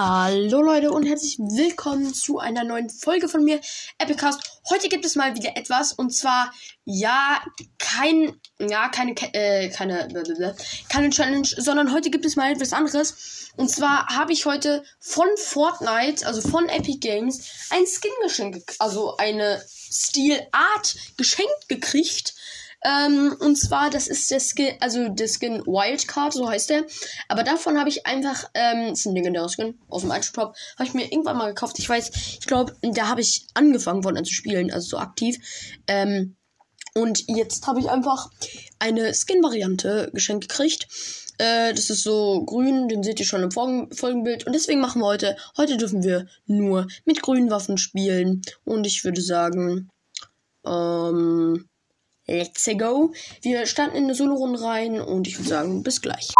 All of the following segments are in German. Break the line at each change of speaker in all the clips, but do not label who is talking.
Hallo Leute und herzlich willkommen zu einer neuen Folge von mir, Epicast. Heute gibt es mal wieder etwas und zwar ja kein ja keine äh, keine keine Challenge, sondern heute gibt es mal etwas anderes und zwar habe ich heute von Fortnite, also von Epic Games, ein Skin geschenkt, also eine Stil Art geschenkt gekriegt ähm, und zwar, das ist der Skin, also der Skin Wildcard, so heißt der. Aber davon habe ich einfach, ähm, das ist ein legendärer Skin aus dem Top, habe ich mir irgendwann mal gekauft. Ich weiß, ich glaube, da habe ich angefangen von zu spielen, also so aktiv. Ähm, und jetzt habe ich einfach eine Skin-Variante geschenkt gekriegt. Äh, das ist so grün, den seht ihr schon im Folgenbild. Und deswegen machen wir heute, heute dürfen wir nur mit grünen Waffen spielen. Und ich würde sagen, ähm, Let's go. Wir starten in eine Solo-Runde rein und ich würde sagen, bis gleich.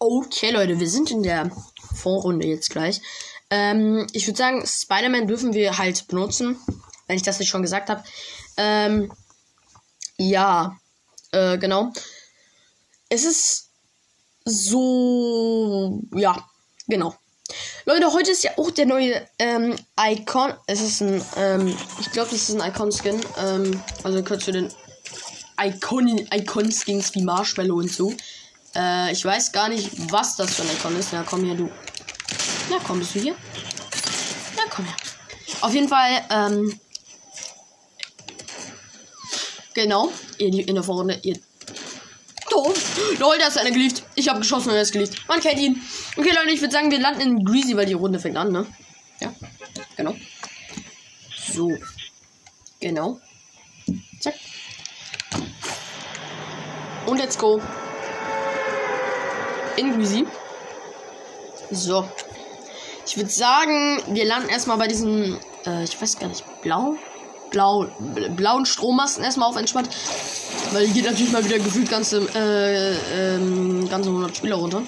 Okay, Leute, wir sind in der Vorrunde jetzt gleich. Ähm, ich würde sagen, Spider-Man dürfen wir halt benutzen, wenn ich das nicht schon gesagt habe. Ähm, ja, äh, genau. Es ist so, ja, genau. Leute, heute ist ja auch der neue ähm, Icon. Es ist ein, ähm, ich glaube, das ist ein Icon-Skin. Ähm, also kurz für den Icon Icon-Skins wie Marshmallow und so. Äh, ich weiß gar nicht, was das für ein Icon ist. Ja, komm her, du. Na, komm, bist du hier? Na, komm her. Auf jeden Fall, ähm. Genau. In der Vorrunde, ihr. Doof. Lol, da ist einer gelieft. Ich habe geschossen und er ist gelieft. Man kennt ihn. Okay, Leute, ich würde sagen, wir landen in Greasy, weil die Runde fängt an, ne? Ja. Genau. So. Genau. Und let's go. In Greasy. So. Ich würde sagen, wir landen erstmal bei diesem, äh, ich weiß gar nicht, blau? Blau, blauen Strommasten erstmal auf entspannt. Weil hier geht natürlich mal wieder gefühlt ganze, äh, ähm, ganze 100 Spieler runter.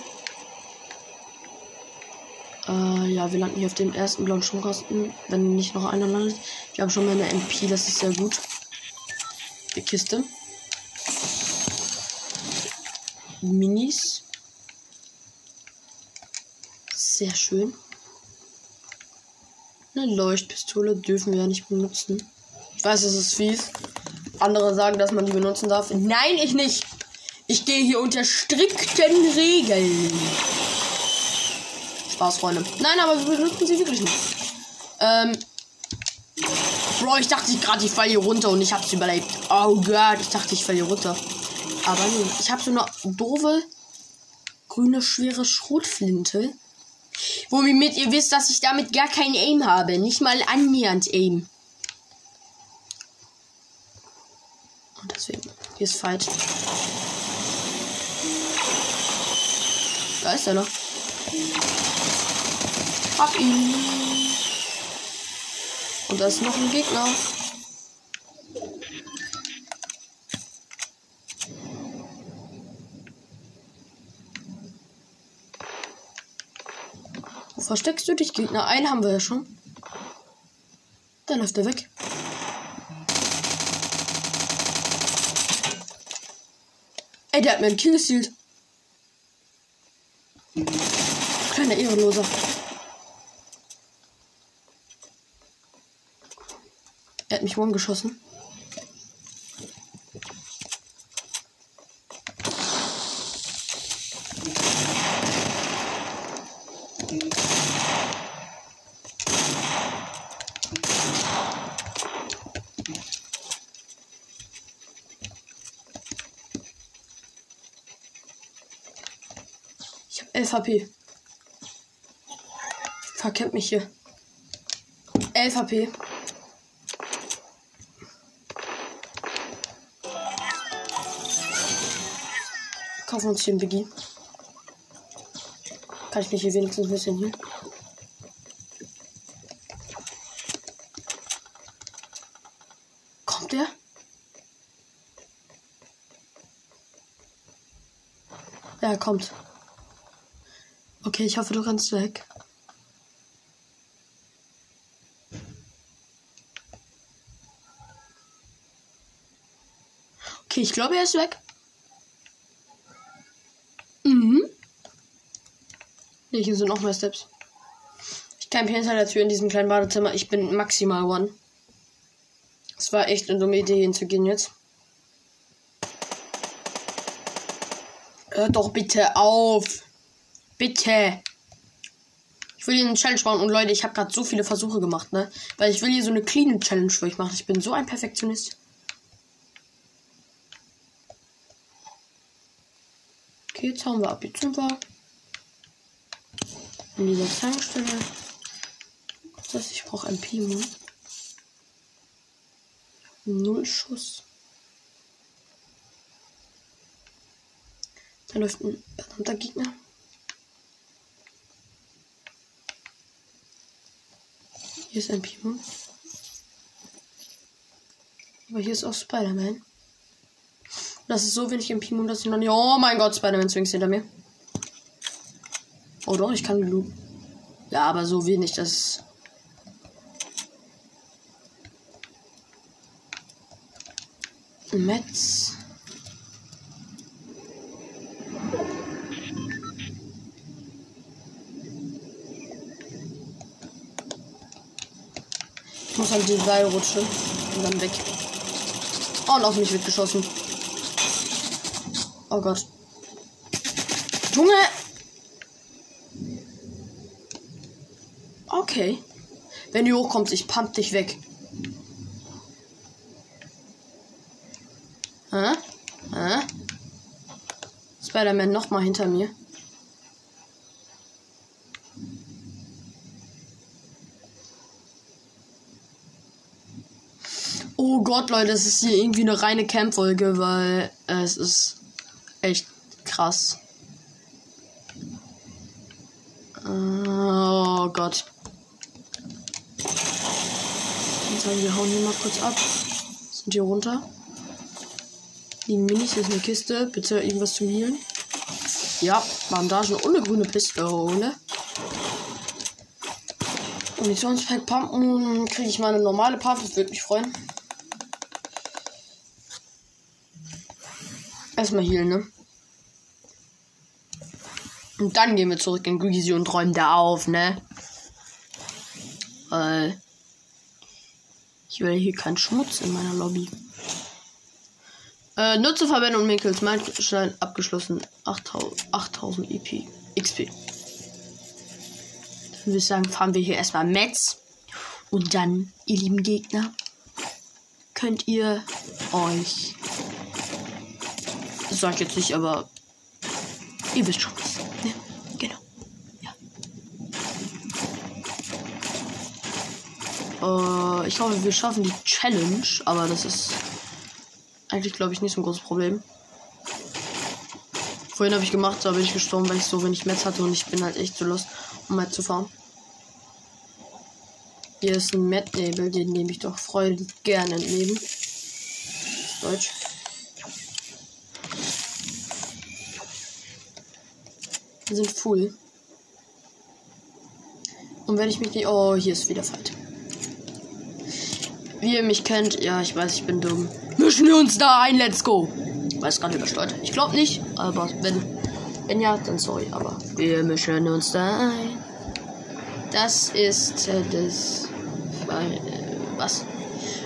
Äh, ja, wir landen hier auf dem ersten blauen Stromkasten, wenn nicht noch einer landet. Wir haben schon mal eine MP, das ist sehr gut. Die Kiste. Minis. Sehr schön. Eine Leuchtpistole dürfen wir ja nicht benutzen. Ich weiß, es ist fies. Andere sagen, dass man die benutzen darf. Nein, ich nicht. Ich gehe hier unter strikten Regeln. Spaß, Freunde. Nein, aber wir benutzen sie wirklich nicht. Ähm. Bro, ich dachte gerade, ich falle hier runter und ich hab's überlebt. Oh Gott, ich dachte, ich falle hier runter. Aber nee, ich habe so eine doofe grüne schwere Schrotflinte. Womit ihr wisst, dass ich damit gar kein Aim habe. Nicht mal annähernd Aim. Und deswegen, hier ist falsch. Da ist er noch. Hab ihn. Und da ist noch ein Gegner. Versteckst du dich, Gegner? Einen haben wir ja schon. Dann läuft er weg. Ey, der hat mir einen Kill gezielt. Kleiner Ehrenloser. Er hat mich morgen geschossen. 11 HP. Verkennt mich hier. 11 HP. Kaufen wir uns hier ein Biggie. Kann ich mich hier wenigstens ein bisschen hier. Kommt der? Ja, er kommt. Okay, ich hoffe, du kannst weg. Okay, ich glaube, er ist weg. Mhm. Nee, hier sind noch mehr Steps. campe hinter der Tür in diesem kleinen Badezimmer. Ich bin maximal one. Es war echt eine dumme Idee, hinzugehen jetzt. Hört doch bitte auf. Bitte. Ich will hier eine Challenge machen und Leute, ich habe gerade so viele Versuche gemacht, ne? Weil ich will hier so eine clean Challenge für euch machen. Ich bin so ein Perfektionist. Okay, jetzt haben wir ab. Jetzt wir in dieser Tankstelle. Das? Ich brauche ein Pimo. Null Schuss. Da läuft ein verdammter Gegner. Hier ist ein Pimo. Aber hier ist auch Spider-Man. Das ist so wenig im Pimo, dass ich noch nicht. Oh mein Gott, Spider-Man zwingst hinter mir. Oh doch, ich kann genug. Ja, aber so wenig, dass. Metz. Muss an die Seil rutschen und dann weg. Oh, und auf mich wird geschossen. Oh Gott. Junge! Okay. Wenn du hochkommst, ich pump dich weg. Hä? Hä? Spider-Man nochmal hinter mir. Oh Gott, Leute, es ist hier irgendwie eine reine Camp-Folge, weil es ist echt krass. Oh Gott. Ich sagen, wir hauen hier mal kurz ab. Sind hier runter. Die Minis ist eine Kiste. Bitte irgendwas zu healen. Ja, Bandagen eine grüne Pistole. Munitionspack pumpen. Kriege ich mal eine normale Pump. Das würde mich freuen. Erstmal healen, ne? Und dann gehen wir zurück in Greasy und räumen da auf, ne? Weil ich will hier keinen Schmutz in meiner Lobby. Äh, Nutze Verwendung Minkels, Meilenstein abgeschlossen. 8000, 8000 EP. XP. Dann würde ich sagen, fahren wir hier erstmal Metz. Und dann, ihr lieben Gegner, könnt ihr euch. Das sag jetzt nicht, aber ihr wisst schon was. Ne? Genau. Ja. Äh, ich hoffe, wir schaffen die Challenge, aber das ist eigentlich, glaube ich, nicht so ein großes Problem. Vorhin habe ich gemacht, da bin ich gestorben, weil ich so wenig Metz hatte und ich bin halt echt zu lost, um halt zu fahren. Hier ist ein Met-Nebel, den nehme ich doch freudig gerne entnehmen. Deutsch. Wir sind full. Und wenn ich mich nicht. Oh, hier ist wieder Fight. Wie ihr mich kennt, ja, ich weiß, ich bin dumm. Mischen wir uns da ein, let's go. Weiß gerade übersteuert. Ich glaube nicht, aber wenn, wenn ja, dann sorry, aber wir mischen uns da ein. Das ist äh, das. Äh, was?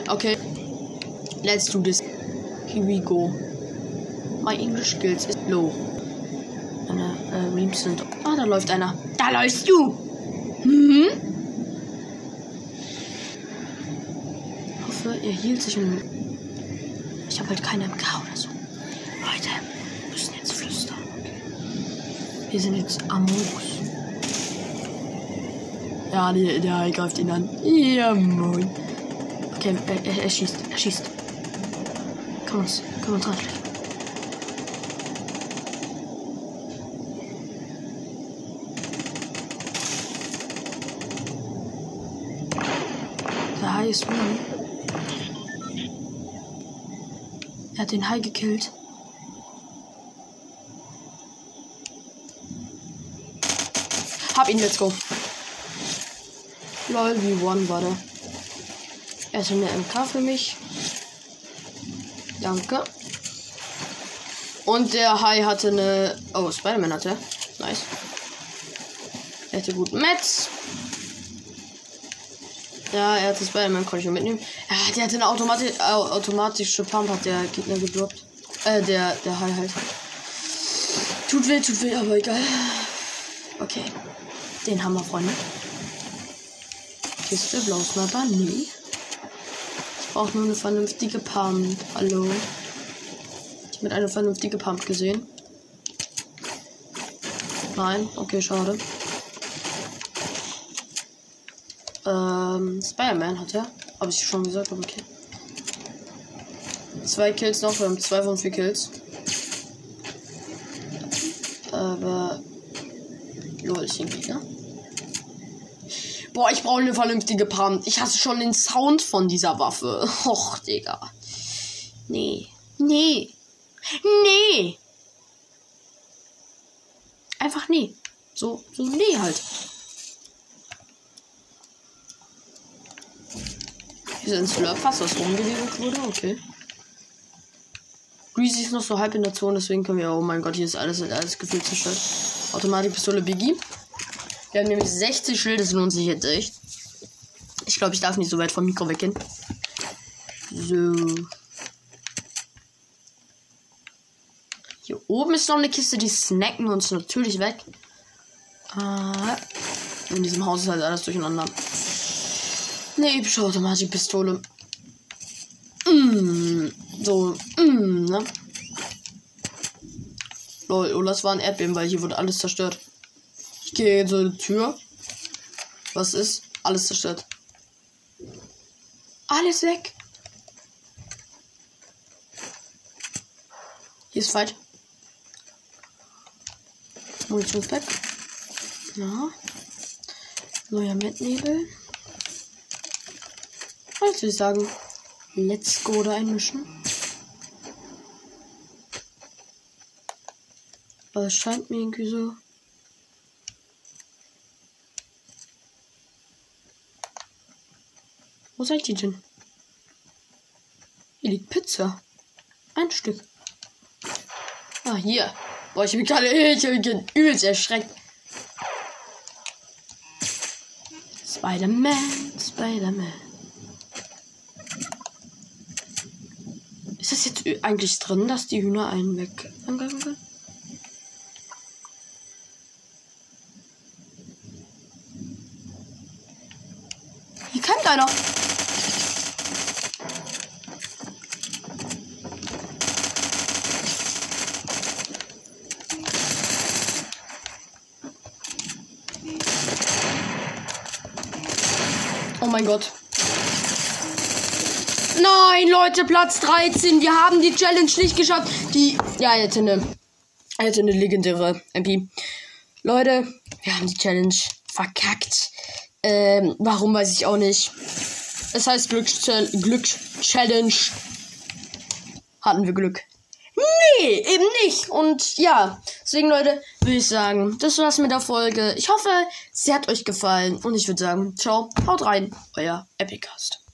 Okay. Let's do this. Here we go. My English skills is low. Reams sind. Ah, da läuft einer. Da läufst du! Ich hoffe, er hielt sich ein. Ich habe halt keine MK oder so. Leute, wir müssen jetzt flüstern. Wir sind jetzt Amos. Ja, der, der greift ihn an. Ja, moin. Okay, er, er, er schießt. Er schießt. Kann uns, kann uns ranschlägen. Ist. Er hat den Hai gekillt. Hab ihn, let's go. Lol, wie one war der. Erst eine MK für mich. Danke. Und der Hai hatte eine. Oh, Spider-Man hatte. Nice. Er hatte gut Metz. Ja, er hat das Spider-Man, konnte ich mitnehmen. Ja, der hat eine Automati äh, automatische Pump, hat der Gegner geblockt. Äh, der, der High halt. Tut weh, tut weh, aber egal. Okay. Den haben wir, Freunde. Kiste, blaues Sniper, nee. Ich brauche nur eine vernünftige Pump. Hallo. Ich mit einer vernünftige Pump gesehen. Nein, okay, schade. Ähm, Spider-Man hat er. Habe ich schon gesagt, aber okay. Zwei Kills noch, wir haben zwei von vier Kills. Aber. Lol, ich irgendwie, ne? Boah, ich brauche eine vernünftige Pump. Ich hasse schon den Sound von dieser Waffe. Och, Digga. Nee. Nee. Nee. Einfach nee. So, so nee halt. Hier sind Slurpfass, was rumgelegt wurde. Okay. Greasy ist noch so halb in der Zone, deswegen können wir. Oh mein Gott, hier ist alles, alles gefühlt zerstört. Automatikpistole Biggie. Wir haben nämlich 60 Schilde, das lohnt sich jetzt echt. Ich glaube, ich darf nicht so weit vom Mikro weggehen. So. Hier oben ist noch eine Kiste, die snacken uns natürlich weg. Ah, in diesem Haus ist halt alles durcheinander. Eine epische Automatikpistole. Mm, so, mm, ne? Lol, oh, das war ein Erdbeben, weil hier wurde alles zerstört. Ich gehe in so eine Tür. Was ist? Alles zerstört. Alles weg. Hier ist Fight. Munitionspack. Ja. Neuer Mettnebel. Was will ich sagen? Let's go da einmischen. Aber es scheint mir irgendwie so. Wo seid ihr denn? Hier liegt Pizza. Ein Stück. Ah, hier. Boah, ich bin gerade ich bin übelst erschreckt. Spider-Man, Spider-Man. Eigentlich drin, dass die Hühner einen weg angreifen können? Hier kommt einer. Oh mein Gott. Nein, Leute, Platz 13. Wir haben die Challenge nicht geschafft. Die, ja, jetzt eine, jetzt eine legendäre MP. Leute, wir haben die Challenge verkackt. Ähm, warum weiß ich auch nicht. Es heißt Glücks-Challenge. Glücks Hatten wir Glück. Nee, eben nicht. Und ja, deswegen, Leute, würde ich sagen, das war's mit der Folge. Ich hoffe, sie hat euch gefallen. Und ich würde sagen, ciao, haut rein, euer Epicast.